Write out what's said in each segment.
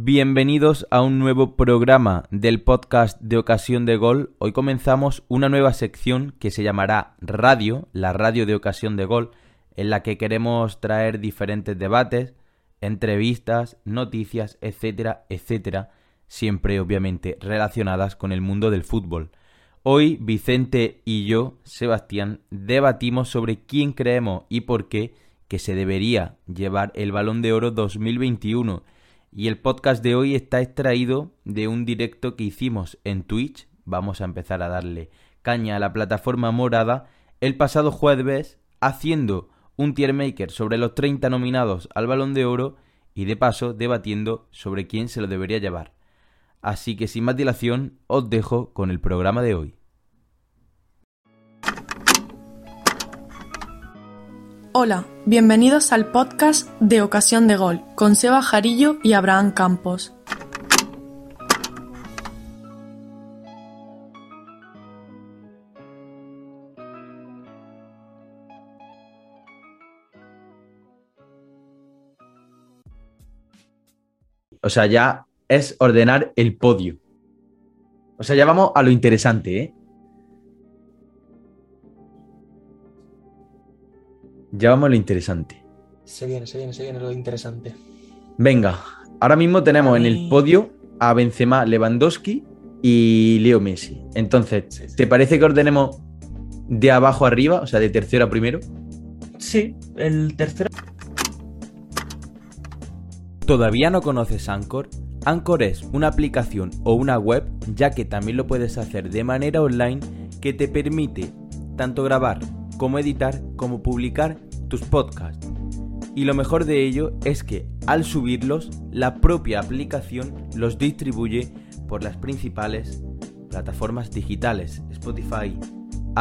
Bienvenidos a un nuevo programa del podcast de Ocasión de Gol. Hoy comenzamos una nueva sección que se llamará Radio, la radio de Ocasión de Gol, en la que queremos traer diferentes debates, entrevistas, noticias, etcétera, etcétera, siempre obviamente relacionadas con el mundo del fútbol. Hoy Vicente y yo, Sebastián, debatimos sobre quién creemos y por qué que se debería llevar el Balón de Oro 2021 y el podcast de hoy está extraído de un directo que hicimos en Twitch. Vamos a empezar a darle caña a la plataforma morada el pasado jueves haciendo un tier maker sobre los 30 nominados al balón de oro y de paso debatiendo sobre quién se lo debería llevar. Así que sin más dilación os dejo con el programa de hoy. Hola, bienvenidos al podcast de Ocasión de Gol con Seba Jarillo y Abraham Campos. O sea, ya es ordenar el podio. O sea, ya vamos a lo interesante, ¿eh? Ya vamos a lo interesante. Se viene, se viene, se viene lo interesante. Venga, ahora mismo tenemos en el podio a Benzema, Lewandowski y Leo Messi. Entonces, ¿te parece que ordenemos de abajo arriba, o sea, de tercero a primero? Sí, el tercero. ¿Todavía no conoces Anchor? Anchor es una aplicación o una web, ya que también lo puedes hacer de manera online, que te permite tanto grabar como editar como publicar tus podcasts. Y lo mejor de ello es que al subirlos, la propia aplicación los distribuye por las principales plataformas digitales, Spotify,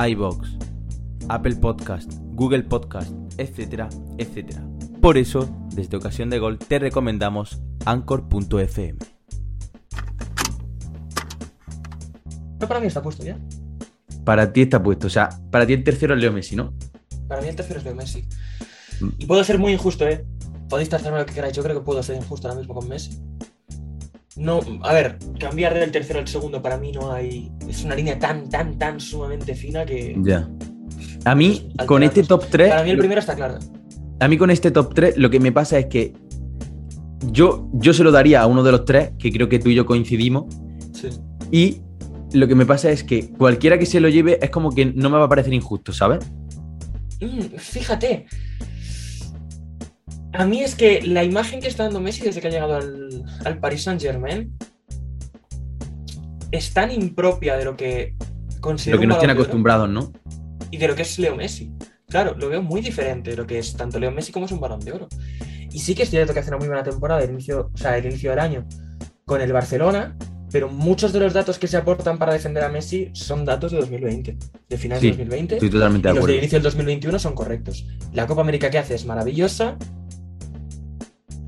iBox, Apple Podcast, Google Podcast, etcétera, etcétera. Por eso, desde Ocasión de Gol, te recomendamos anchor.fm. No, para mí está puesto ya. Para ti está puesto, o sea, para ti el tercero es Leo Messi, ¿no? Para mí el tercero es Leo Messi. Mm. Y puedo ser muy injusto, ¿eh? Podéis trazarme lo que queráis. Yo creo que puedo ser injusto ahora mismo con Messi. No, a ver, cambiar del tercero al segundo para mí no hay. Es una línea tan, tan, tan sumamente fina que. Ya. A mí, Al con este pues, top 3, Para mí el primero está claro. a mí con este top 3 lo que me pasa es que yo, yo se lo daría a uno de los tres, que creo que tú y yo coincidimos, Sí. y lo que me pasa es que cualquiera que se lo lleve es como que no me va a parecer injusto, ¿sabes? Mm, fíjate. A mí es que la imagen que está dando Messi desde que ha llegado al, al Paris Saint Germain es tan impropia de lo que considero Lo que nos tiene acostumbrados, ¿no? y de lo que es Leo Messi. Claro, lo veo muy diferente de lo que es tanto Leo Messi como es un balón de oro. Y sí que es cierto que hace una muy buena temporada el inicio, o sea, el inicio del año con el Barcelona, pero muchos de los datos que se aportan para defender a Messi son datos de 2020, de finales Sí, de 2020. Estoy totalmente Y de los acuerdo. del inicio del 2021 son correctos. La Copa América que hace es maravillosa.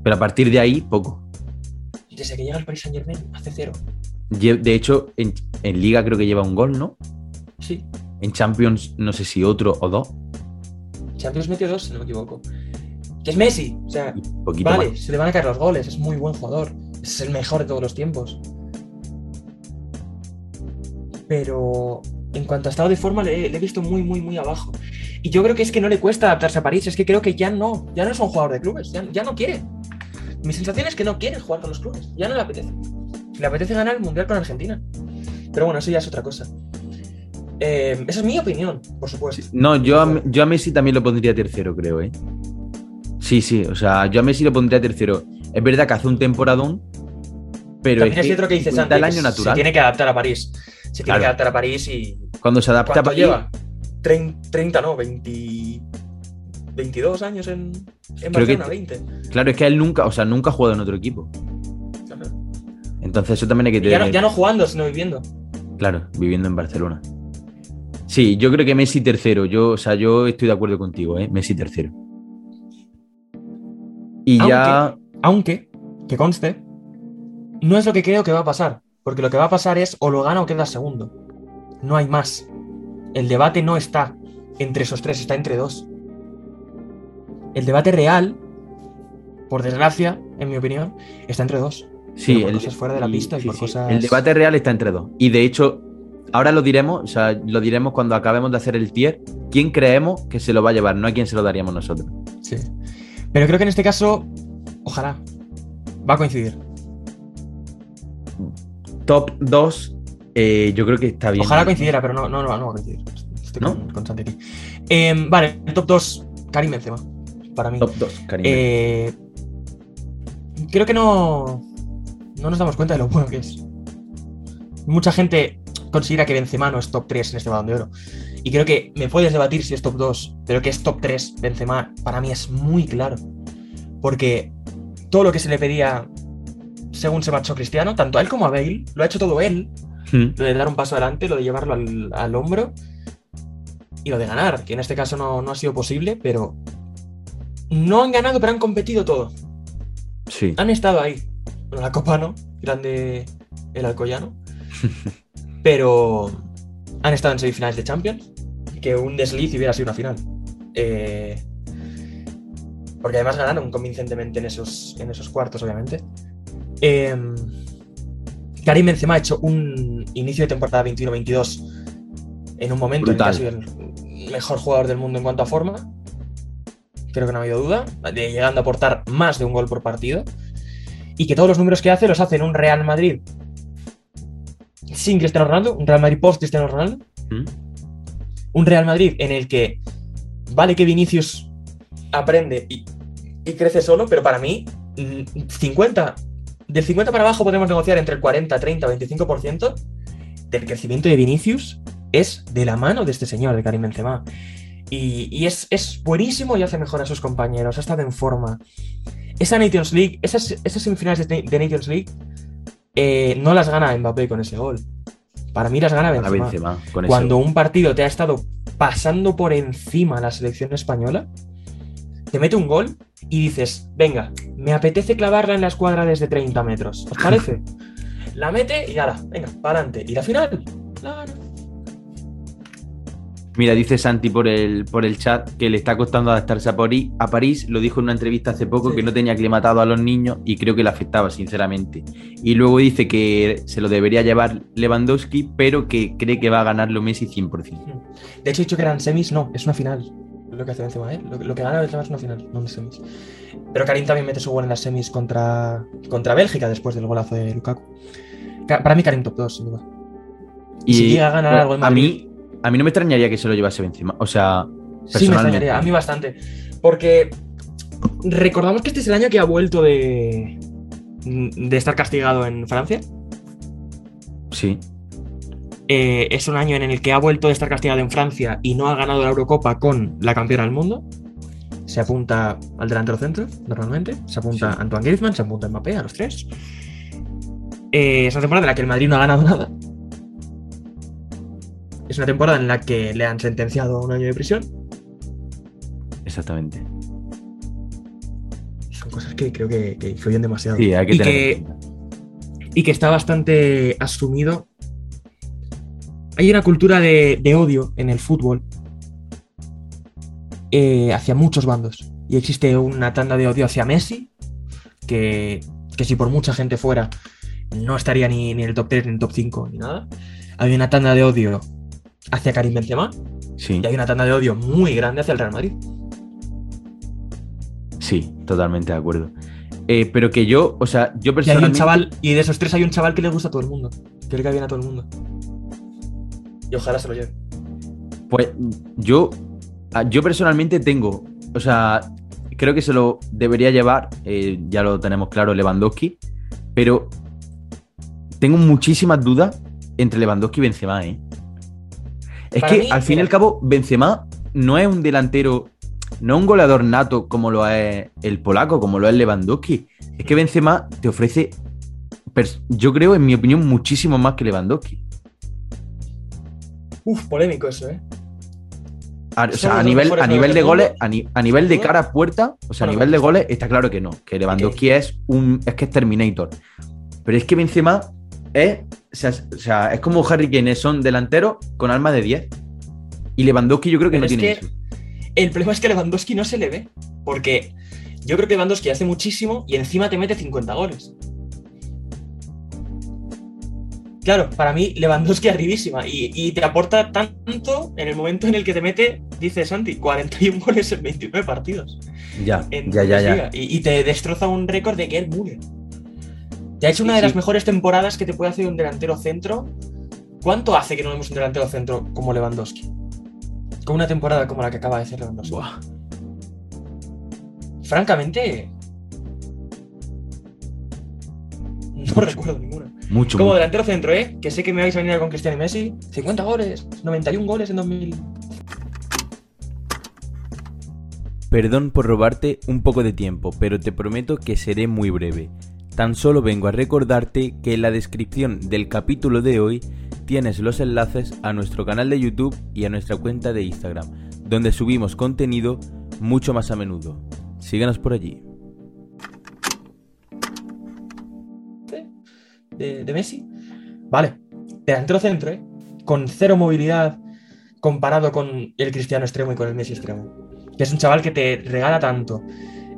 Pero a partir de ahí, poco. Desde que llega al Paris Saint Germain hace cero. De hecho, en, en Liga creo que lleva un gol, ¿no? Sí. En Champions, no sé si otro o dos. Champions metió dos, si no me equivoco. Que es Messi. O sea, vale, más. se le van a caer los goles. Es muy buen jugador. Es el mejor de todos los tiempos. Pero en cuanto a estado de forma, le, le he visto muy, muy, muy abajo. Y yo creo que es que no le cuesta adaptarse a París. Es que creo que ya no. Ya no es un jugador de clubes. Ya, ya no quiere. Mi sensación es que no quiere jugar con los clubes. Ya no le apetece. Le apetece ganar el mundial con Argentina. Pero bueno, eso ya es otra cosa. Eh, esa es mi opinión, por supuesto. No, yo a, yo a Messi también lo pondría tercero, creo, ¿eh? Sí, sí, o sea, yo a Messi lo pondría tercero. Es verdad que hace un temporadón, pero También es que el se tiene que adaptar a París. Se tiene Claro. que adaptar a París y. Cuando se adapta a ¿Cuánto París, lleva? Trein- 30, no, 20, 22 años en, en que Barcelona, te- 20. Claro, es que él nunca, o sea, nunca ha jugado en otro equipo. Claro. Entonces eso también hay que Y ya, tener, no, ya no jugando, sino viviendo. claro, viviendo en Barcelona. Sí, yo creo que Messi tercero. Yo, o sea, yo estoy de acuerdo contigo, ¿eh? Messi tercero. Y ya, Aunque, que conste, no es lo que creo que va a pasar. Porque lo que va a pasar es o lo gana o queda segundo. No hay más. El debate no está entre esos tres, está entre dos. El debate real, por desgracia, en mi opinión, está entre dos. Sí, por el, cosas fuera de la pista y por sí. cosas. El debate real está entre dos. Y de hecho, ahora lo diremos, o sea, lo diremos cuando acabemos de hacer el tier. ¿Quién creemos que se lo va a llevar? No a quién se lo daríamos nosotros. Sí. Pero creo que en este caso, ojalá, va a coincidir. Top 2, eh, yo creo que está bien. Ojalá coincidiera, pero no, no, no, no va a coincidir. Estoy ¿No? con, con Santi aquí. Em, vale, el top 2, Karim Benzema. Para mí. Top 2, cariño. Eh, creo que no, no nos damos cuenta de lo bueno que es. Mucha gente considera que Benzema no es top 3 en este balón de oro. Y creo que me puedes debatir si es top 2, pero que es top 3 Benzema para mí es muy claro. Porque todo lo que se le pedía según se marchó Cristiano, tanto a él como a Bale, lo ha hecho todo él. Hmm. Lo de dar un paso adelante, lo de llevarlo al, al hombro y lo de ganar, que en este caso no, no ha sido posible, pero no han ganado, pero han competido todo. Sí. Han estado ahí. Bueno, la Copa no, grande el Alcoyano. pero han estado en semifinales de Champions, que un desliz hubiera sido una final. Eh, porque además ganaron convincentemente en esos, en esos cuartos, obviamente. Eh, Karim Benzema ha hecho un inicio de temporada 21-22 en un momento Brutal. en que ha sido el mejor jugador del mundo en cuanto a forma. Creo que no ha habido duda. de llegando a aportar más de un gol por partido. Y que todos los números que hace los hace en un Real Madrid sin Cristiano Ronaldo, un Real Madrid post Cristiano Ronaldo, Hmm. un Real Madrid en el que vale que Vinicius aprende y, y crece solo, pero para mí, mm, 50, del 50 para abajo podemos negociar entre el 40, 30, 25% del crecimiento de Vinicius es de la mano de este señor, de Karim Benzema. Y, y es, es buenísimo y hace mejor a sus compañeros, ha estado en forma. Esa Nations League, esas, esas semifinales de, de Nations League, eh, no las gana Mbappé con ese gol. Para mí las gana Benzema. Benzema, con Cuando un partido te ha estado pasando por encima la selección española, te mete un gol y dices, venga, me apetece clavarla en la escuadra desde 30 metros. ¿Os parece? la mete y ahora, venga, para adelante. Y la final, claro. Mira, dice Santi por el, por el chat que le está costando adaptarse a París. A París lo dijo en una entrevista hace poco Sí. que no tenía aclimatado a los niños y creo que le afectaba, sinceramente. Y luego dice que se lo debería llevar Lewandowski, pero que cree que va a ganarlo Messi 100%. De hecho, he dicho que eran semis, no, es una final. Lo que hace Benzema, ¿eh? Lo, lo que gana Benzema es una final, no unas semis. Pero Karim también mete su gol en las semis contra, contra Bélgica después del golazo de Lukaku. Ka- Para mí, Karim top 2, sin duda. Y si llega a ganar algo en a mí, a mí no me extrañaría que se lo llevase Benzema. O sea, Sí, me personalmente. extrañaría, a mí bastante. Porque recordamos que este es el año que ha vuelto de, de estar castigado en Francia. Sí, Eh, es un año en el que ha vuelto de estar castigado en Francia y no ha ganado la Eurocopa con la campeona del mundo. Se apunta al delantero centro, normalmente. Se apunta Sí. a Antoine Griezmann, se apunta a Mbappé, a los tres. Eh, es una temporada en la que el Madrid no ha ganado nada. Es una temporada en la que le han sentenciado a un año de prisión. exactamente. Son cosas que creo que, que influyen demasiado. Sí, hay que y, tener que, y que está bastante asumido. Hay una cultura de, de odio en el fútbol eh, hacia muchos bandos. Y existe una tanda de odio hacia Messi, que, que si por mucha gente fuera, no estaría ni, ni en el top 3, ni en el top 5, ni nada. Hay una tanda de odio hacia Karim Benzema Sí, y hay una tanda de odio muy grande hacia el Real Madrid. sí, totalmente de acuerdo. Eh, pero que yo, o sea, yo Y hay un personalmente. chaval, y de esos tres hay un chaval que le gusta a todo el mundo, que le cae bien a todo el mundo. Y ojalá se lo lleve. Pues yo, ah, yo personalmente tengo, o sea, creo que se lo debería llevar, eh, ya lo tenemos claro, Lewandowski, pero tengo muchísimas dudas entre Lewandowski y Benzema, ¿eh? Es Para que mí, al fin y al cabo, Benzema no es un delantero, no es un goleador nato como lo es el polaco, como lo es Lewandowski. Es que Benzema te ofrece, yo creo, en mi opinión, muchísimo más que Lewandowski. Uf, polémico eso, ¿eh? A, o sea, a nivel, a nivel de goles, a, ni- a nivel de cara a puerta, o sea, a nivel de goles, está claro que no, que Lewandowski es un es que es Terminator. Pero es que Benzema es, o sea, es- o sea, es como Harry Kane, son delanteros con alma de 10. Y Lewandowski yo creo que Pero no tiene que- eso. El problema es que Lewandowski no se le ve. Porque yo creo que Lewandowski hace muchísimo y encima te mete 50 goles. Claro, para mí Lewandowski arribísima y, y te aporta tanto en el momento en el que te mete, dice Santi, 41 goles en 29 partidos. Ya, en ya, ya. Y, y te destroza un récord de Gerd Müller. Ya ha hecho una Sí, de las sí. mejores temporadas que te puede hacer un delantero centro. ¿Cuánto hace que no vemos un delantero centro como Lewandowski? Con una temporada como la que acaba de hacer Lewandowski. Buah. Francamente. No recuerdo ninguna. Mucho, Como mucho. delantero centro, ¿eh? Que sé que me vais a venir con Cristiano y Messi. 50 goles, 91 goles en 2000. Perdón por robarte un poco de tiempo, pero te prometo que seré muy breve. Tan solo vengo a recordarte que en la descripción del capítulo de hoy tienes los enlaces a nuestro canal de YouTube y a nuestra cuenta de Instagram, donde subimos contenido mucho más a menudo. Síguenos por allí. De, de Messi. Vale, delantero centro, ¿eh? Con cero movilidad comparado con el Cristiano extremo y con el Messi extremo. Que es un chaval que te regala tanto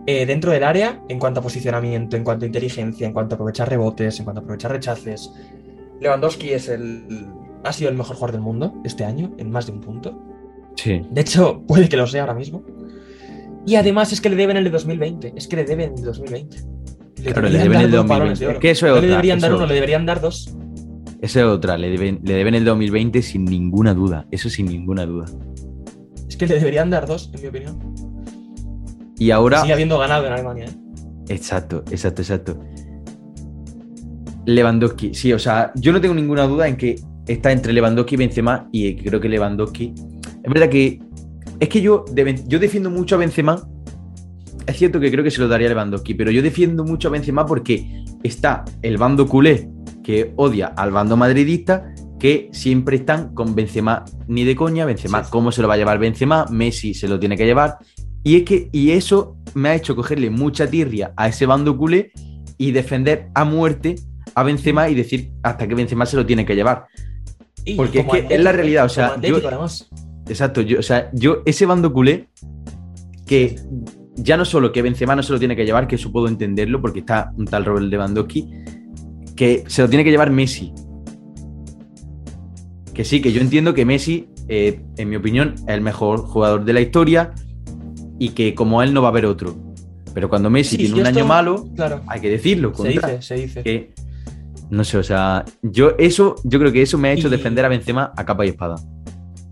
eh, dentro del área en cuanto a posicionamiento, en cuanto a inteligencia, en cuanto a aprovechar rebotes, en cuanto a aprovechar rechaces. Lewandowski es el, ha sido el mejor jugador del mundo este año, en más de un punto. Sí. De hecho, puede que lo sea ahora mismo. Y además es que le deben el de 2020. Es que le deben el de 2020. Le Claro, le deberían deben dar el de dos balones 2020. oro. Es que eso es no otra, le deberían dar uno, le deberían dar dos. Esa es otra, le deben, le deben el 2020 sin ninguna duda, eso sin ninguna duda. Es que le deberían dar dos, en mi opinión. Y ahora... Sigue habiendo ganado en Alemania. ¿eh? Exacto, exacto, exacto. Lewandowski, sí, o sea, yo no tengo ninguna duda en que está entre Lewandowski y Benzema y creo que Lewandowski... Es verdad que... Es que yo, yo defiendo mucho a Benzema. Es cierto que creo que se lo daría Lewandowski, pero yo defiendo mucho a Benzema porque está el bando culé que odia al bando madridista que siempre están con Benzema ni de coña, Benzema, Sí. ¿cómo se lo va a llevar Benzema? Messi se lo tiene que llevar. Y es que, y eso me ha hecho cogerle mucha tirria a ese bando culé y defender a muerte a Benzema y decir hasta que Benzema se lo tiene que llevar. Y Porque es que es la realidad, o sea, yo-. Exacto, yo, o sea, yo, ese bando culé, que ya no solo que Benzema no se lo tiene que llevar, que eso puedo entenderlo, porque está un tal Robert Lewandowski, que se lo tiene que llevar Messi. Que sí, que yo entiendo que Messi, eh, en mi opinión, es el mejor jugador de la historia y que como él no va a haber otro. Pero cuando Messi Sí, tiene un año malo, Claro. hay que decirlo. Se dice, se dice. Que, no sé, o sea, yo eso, yo creo que eso me ha hecho Y- defender a Benzema a capa y espada.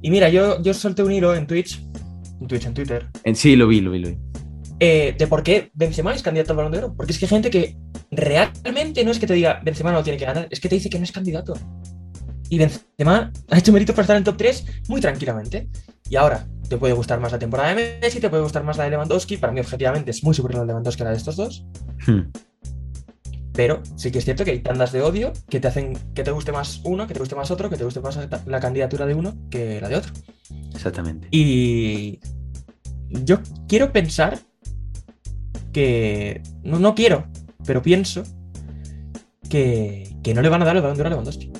Y mira, yo, yo solté un hilo en Twitch, en Twitch, en Twitter, En sí, lo vi, lo vi, lo vi. Eh, de por qué Benzema es candidato al Balón de Oro. Porque es que hay gente que realmente no es que te diga Benzema no lo tiene que ganar, es que te dice que no es candidato. Y Benzema ha hecho méritos para estar en top 3 muy tranquilamente. Y ahora, te puede gustar más la temporada de Messi, te puede gustar más la de Lewandowski. Para mí, objetivamente, es muy superior la de Lewandowski a la de estos dos. Hmm. Pero sí que es cierto que hay tandas de odio que te hacen que te guste más uno, que te guste más otro, que te guste más la candidatura de uno que la de otro. Exactamente. Y yo quiero pensar que. No, no quiero, pero pienso que, que no le van a dar el balón de oro a Lewandowski.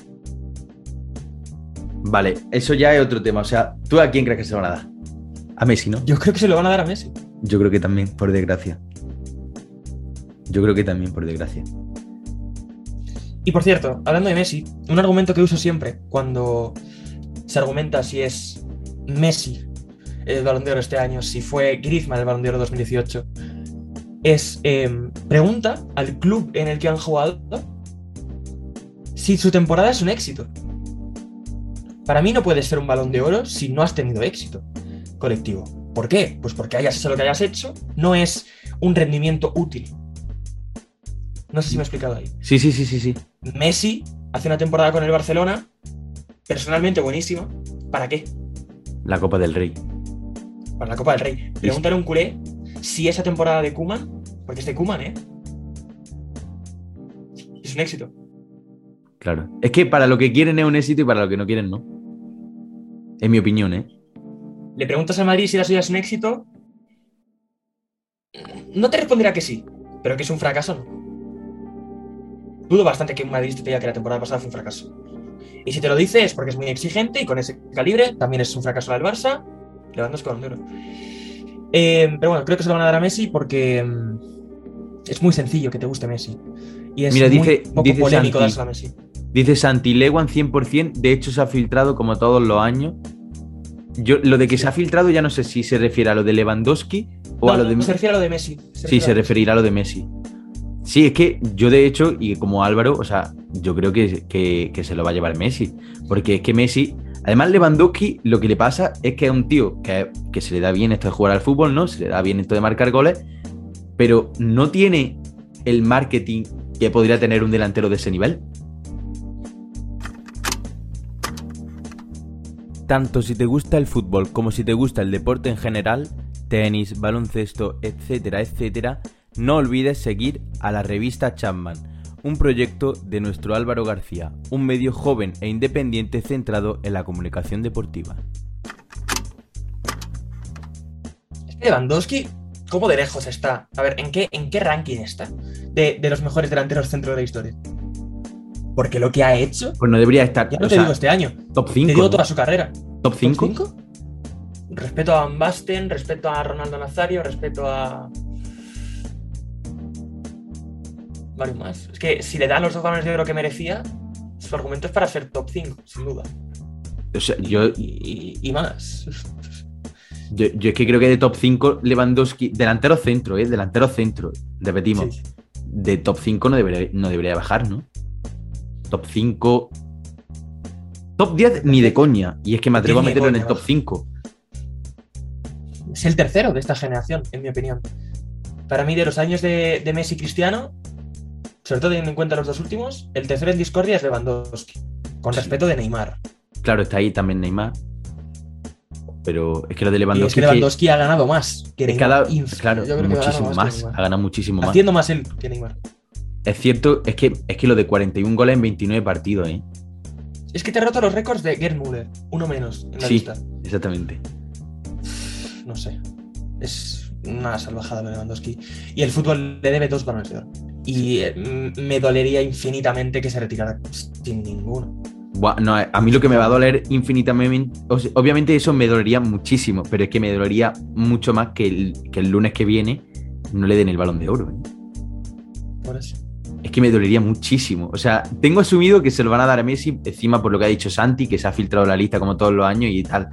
Vale, eso ya es otro tema. O sea, ¿tú a quién crees que se lo van a dar? A Messi, ¿no? Yo creo que se lo van a dar a Messi. Yo creo que también, por desgracia. Yo creo que también, por desgracia. Y por cierto, hablando de Messi, un argumento que uso siempre cuando se argumenta si es Messi el balón de oro este año, si fue Griezmann el balón de oro 2018, es eh, pregunta al club en el que han jugado si su temporada es un éxito. Para mí no puedes ser un balón de oro si no has tenido éxito colectivo. ¿Por qué? Pues porque hayas hecho lo que hayas hecho, no es un rendimiento útil. No sé si me he explicado ahí. Sí, sí, sí, sí, sí. Messi hace una temporada con el Barcelona, personalmente buenísima. ¿Para qué? La Copa del Rey. Para la Copa del Rey. Pregúntale a un culé si esa temporada de Kuman, porque es de Kuman, ¿eh? Es un éxito. Claro. Es que para lo que quieren es un éxito y para lo que no quieren no. En mi opinión, ¿eh? Le preguntas al Madrid si la suya es un éxito. No te responderá que sí, pero que es un fracaso, no. Dudo bastante que un Madrid te diga que la temporada pasada fue un fracaso. Y si te lo dice es porque es muy exigente y con ese calibre también es un fracaso del Barça. Lewandowski con oro. Eh, pero bueno, creo que se lo van a dar a Messi porque mm, es muy sencillo que te guste Messi. Y es Mira, muy dice- poco dice polémico Santi- dárselo a Messi. Dice Santi, Lewan 100%, de hecho se ha filtrado como todos los años. Yo, lo de que se ha filtrado ya no sé si se refiere a lo de Lewandowski o No, a lo de... no, se refiere a lo de Messi. Sí, se referirá a lo de Messi. Sí, es que yo de hecho, y como Álvaro, o sea, yo creo que, que- que se lo va a llevar Messi. Porque es que Messi, además Lewandowski, lo que le pasa es que es un tío que, que se le da bien esto de jugar al fútbol, ¿no? Se le da bien esto de marcar goles, pero no tiene el marketing que podría tener un delantero de ese nivel. Tanto si te gusta el fútbol como si te gusta el deporte en general, tenis, baloncesto, etcétera, etcétera, no olvides seguir a la revista Chapman, un proyecto de nuestro Álvaro García, un medio joven e independiente centrado en la comunicación deportiva. Es que Lewandowski, ¿cómo de lejos está? A ver, ¿en qué, en qué ranking está de, de los mejores delanteros centro de la historia? Porque lo que ha hecho, Pues no debería estar ya no te sea, digo este año, top te 5. digo toda su carrera. ¿Top 5? cinco? Respeto a Van Basten, respeto a Ronaldo Nazario, respeto a. Varios más. Es que si le dan los dos balones de oro que merecía, su argumento es para ser top 5, sin duda. O sea, yo, Y, más. yo, yo es que creo que de top 5 Lewandowski, delantero centro, ¿eh? Delantero centro, repetimos. Sí. de top 5 no debería, no debería bajar, ¿no? Top 5. Top 10 ni de coña. Y es que me atrevo a meterlo en el top baja. 5. Es el tercero de esta generación, en mi opinión. Para mí, de los años de, de Messi y Cristiano, sobre todo teniendo en cuenta los dos últimos, el tercero en discordia es Lewandowski. Con Sí. respeto de Neymar. Claro, está ahí también Neymar. Pero es que lo de Y es Lewandowski. que es que- Lewandowski ha ganado más que es que Neymar. ha claro, yo creo que ha ganado muchísimo que más. Ha ganado muchísimo más. Haciendo más él que Neymar. Es cierto, es que, es que lo de 41 goles en 29 partidos, ¿eh? Es que te ha roto los récords de Gerd Müller, uno menos en la Sí. lista. Exactamente. No sé. Es una salvajada lo de Lewandowski. Y el fútbol le debe dos balones de oro. Y eh, me dolería infinitamente que se retirara sin ninguno. No, a mí lo que me va a doler infinitamente. obviamente, eso me dolería muchísimo. Pero es que me dolería mucho más que el, que el lunes que viene no le den el balón de oro. ¿eh? Por eso. Es que me dolería muchísimo. O sea, tengo asumido que se lo van a dar a Messi, encima por lo que ha dicho Santi, que se ha filtrado la lista como todos los años y tal.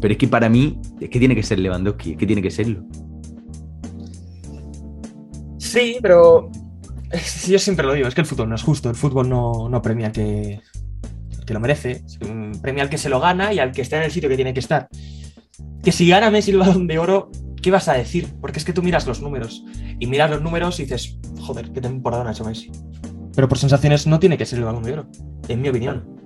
Pero es que para mí, es que tiene que ser Lewandowski, es que tiene que serlo. Sí, pero yo siempre lo digo, es que el fútbol no es justo, el fútbol no, no premia que, que lo merece, premia al que se lo gana y al que está en el sitio que tiene que estar. Que si gana Messi el balón de oro, ¿qué vas a decir? Porque es que tú miras los números y miras los números y dices, joder, qué temporada ha hecho Messi. Pero por sensaciones no tiene que ser el balón de oro, en mi opinión.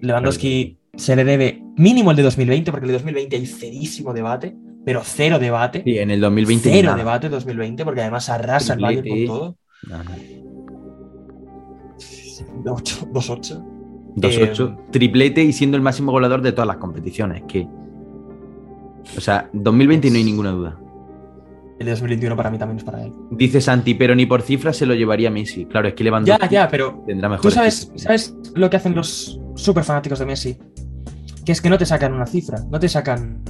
Lewandowski se le debe mínimo el de 2020, porque el de 2020 hay cerísimo debate, pero cero debate. Sí, en el 2020 Cero nada. debate 2020, porque además arrasa el Bayern con todo. Nada. 2-8. 2-8, Eh, triplete y siendo el máximo goleador de todas las competiciones. Que. O sea, 2020 no hay ninguna duda. El de 2021 para mí también es para él. Dice Santi, pero ni por cifras se lo llevaría Messi. Claro, es que Ya, Lewandowski ya, pero tendrá mejor. tú sabes, sabes lo que hacen los super fanáticos de Messi. Que es que no te sacan una cifra, no te sacan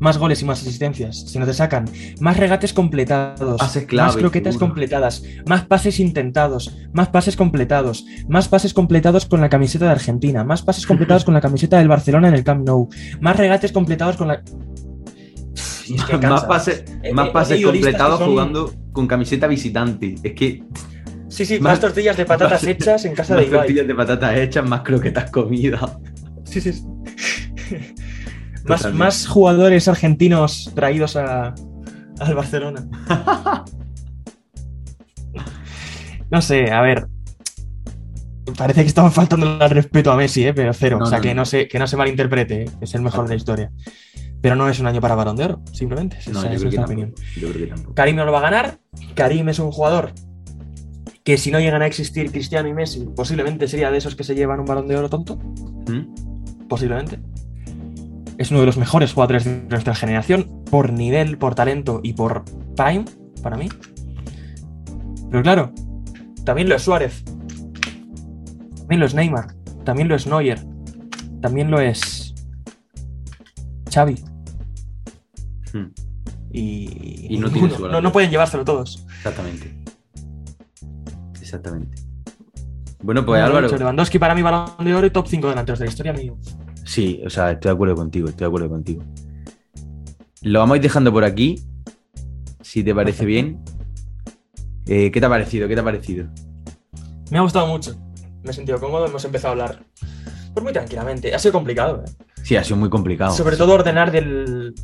más goles y más asistencias, sino te sacan más regates completados, clave, más croquetas seguro. completadas, más pases intentados, más pases completados, más pases completados con la camiseta de Argentina, más pases completados con la camiseta del Barcelona en el Camp Nou, más regates completados con la... Y es que más pases, Eh, más eh, pases completados son- jugando con camiseta visitante. Es que Sí, sí, más- más, tortillas de patatas más- hechas en casa más de Ibai. tortillas de patatas hechas, más croquetas comidas. Sí, sí. más, más jugadores argentinos traídos a, al Barcelona. no sé, a ver. Parece que estamos faltando al respeto a Messi, ¿eh? pero cero. No, o sea, no, que, no. se, que no se malinterprete, ¿eh? es el mejor de la historia. Pero no es un año para balón de oro, simplemente. Esa No, yo es creo, que nuestra tampoco. opinión. yo creo que tampoco. Karim no lo va a ganar. Karim es un jugador que si no llegan a existir Cristiano y Messi, posiblemente sería de esos que se llevan un balón de oro tonto ¿Mm? posiblemente. Es uno de los mejores jugadores de nuestra generación, por nivel, por talento y por time, para mí. Pero claro, también lo es Suárez. También lo es Neymar. También lo es Neuer. También lo es Xavi. Mm. Y, Y no tiene su pueden llevárselo todos. Exactamente. Exactamente. Bueno, pues Álvaro. Lewandowski para mí balón de oro y top 5 delanteros de la historia mío. Sí, o sea, estoy de acuerdo contigo, estoy de acuerdo contigo. Lo vamos a ir dejando por aquí, si te parece bien. Eh, ¿Qué te ha parecido? ¿Qué te ha parecido? Me ha gustado mucho. Me he sentido cómodo, hemos empezado a hablar. Pues muy tranquilamente. Ha sido complicado, ¿eh? Sí, ha sido muy complicado. Sobre todo ordenar del.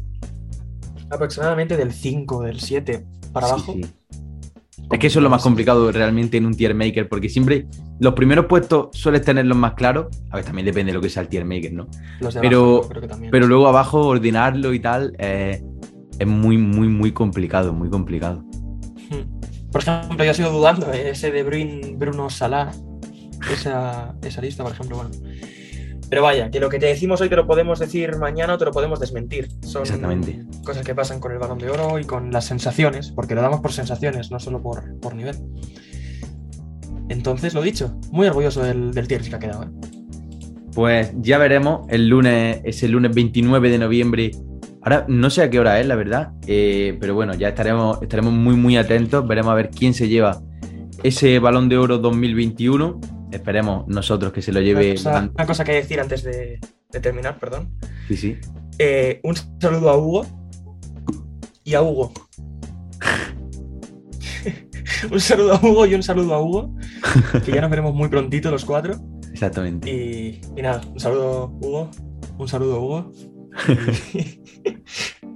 aproximadamente del 5, del 7 para Sí, abajo. sí. Es que eso es lo más complicado realmente en un tier maker, porque siempre los primeros puestos sueles tenerlos más claros. A ver, también depende de lo que sea el tier maker, ¿no? Los Pero- abajo, creo que también. Pero luego abajo ordenarlo y tal eh, es muy, muy, muy complicado, muy complicado. Hmm. Por ejemplo, yo sigo dudando, ¿eh? ese de Bruin, Bruno Salah, esa, esa lista, por ejemplo, bueno. Pero vaya, que lo que te decimos hoy te lo podemos decir mañana o te lo podemos desmentir. Son Exactamente. cosas que pasan con el balón de oro y con las sensaciones, porque lo damos por sensaciones, no solo por, por nivel. Entonces, lo dicho, muy orgulloso del, del tier que ha quedado. ¿eh? Pues ya veremos. El lunes es el lunes 29 de noviembre. Ahora no sé a qué hora es, la verdad. eh, pero bueno, ya estaremos, estaremos muy, muy atentos. Veremos a ver quién se lleva ese balón de oro 2021. Esperemos nosotros que se lo lleve. Una cosa, una cosa que decir antes de, de terminar, perdón. Sí, sí. Eh, un saludo a Hugo y a Hugo. un saludo a Hugo y un saludo a Hugo, que ya nos veremos muy prontito los cuatro. Exactamente. Y, y nada, un saludo Hugo, un saludo Hugo. Y,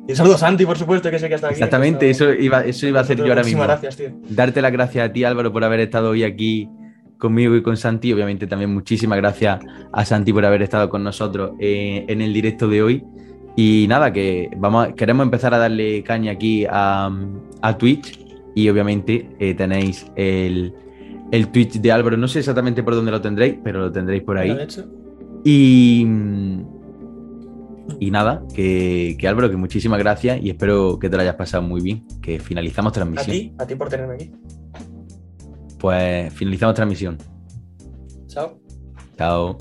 y un saludo a Santi, por supuesto, que sé que está aquí. Exactamente, que está- eso iba, eso iba a hacer yo ahora mismo. Muchísimas gracias, tío. darte las gracias a ti, Álvaro, por haber estado hoy aquí conmigo y con Santi. Obviamente también muchísimas gracias a Santi por haber estado con nosotros eh, en el directo de hoy. Y nada, que vamos a- queremos empezar a darle caña aquí a, a Twitch. Y obviamente eh, tenéis el, el Twitch de Álvaro. No sé exactamente por dónde lo tendréis, pero lo tendréis por ahí. Y, y nada, que, que Álvaro, que muchísimas gracias y espero que te lo hayas pasado muy bien. Que finalizamos a transmisión. ti, a ti por tenerme aquí. Pues finalizamos transmisión. Chao. Chao.